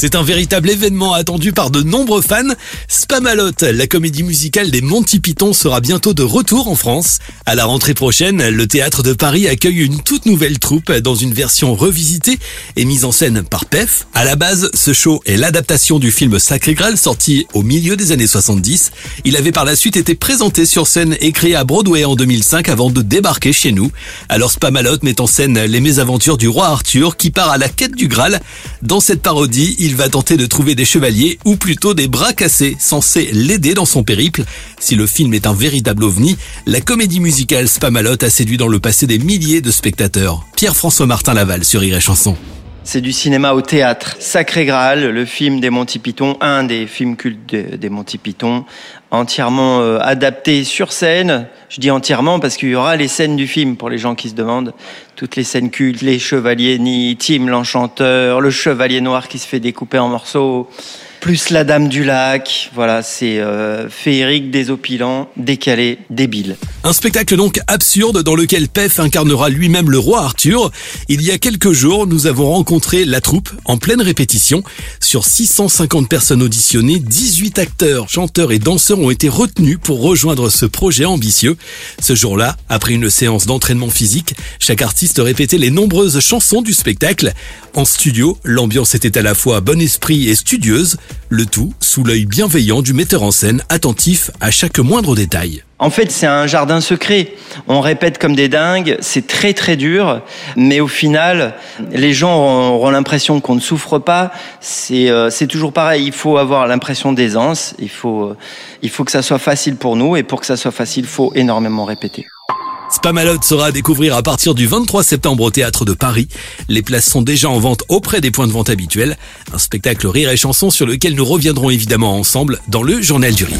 C'est un véritable événement attendu par de nombreux fans. Spamalot, la comédie musicale des Monty Python sera bientôt de retour en France. À la rentrée prochaine, le théâtre de Paris accueille une toute nouvelle troupe dans une version revisitée et mise en scène par PEF. À la base, ce show est l'adaptation du film Sacré Graal sorti au milieu des années 70. Il avait par la suite été présenté sur scène et créé à Broadway en 2005 avant de débarquer chez nous. Alors Spamalot met en scène les mésaventures du roi Arthur qui part à la quête du Graal. Dans cette parodie, va tenter de trouver des chevaliers ou plutôt des bras cassés censés l'aider dans son périple. Si le film est un véritable ovni, la comédie musicale Spamalot a séduit dans le passé des milliers de spectateurs. Pierre-François Martin Laval sur Rire Chanson. C'est du cinéma au théâtre. Sacré Graal, le film des Monty Python, un des films cultes des Monty Python, entièrement euh, adapté sur scène. Je dis entièrement parce qu'il y aura les scènes du film pour les gens qui se demandent. Toutes les scènes cultes, les chevaliers ni Tim l'enchanteur, le chevalier noir qui se fait découper en morceaux plus la Dame du Lac. Voilà, c'est euh, féerique, désopilant, décalé, débile. Un spectacle donc absurde dans lequel Pef incarnera lui-même le roi Arthur. Il y a quelques jours, nous avons rencontré la troupe en pleine répétition. Sur 650 personnes auditionnées, 18 acteurs, chanteurs et danseurs ont été retenus pour rejoindre ce projet ambitieux. Ce jour-là, après une séance d'entraînement physique, chaque artiste répétait les nombreuses chansons du spectacle. En studio, l'ambiance était à la fois bon esprit et studieuse. Le tout sous l'œil bienveillant du metteur en scène, attentif à chaque moindre détail. En fait, c'est un jardin secret. On répète comme des dingues, c'est très très dur, mais au final, les gens auront l'impression qu'on ne souffre pas. Euh, c'est toujours pareil, il faut avoir l'impression d'aisance, il faut, euh, il faut que ça soit facile pour nous, et pour que ça soit facile, il faut énormément répéter. Spamalot sera à découvrir à partir du 23 septembre au Théâtre de Paris. Les places sont déjà en vente auprès des points de vente habituels. Un spectacle rire et chanson sur lequel nous reviendrons évidemment ensemble dans le Journal du Rire.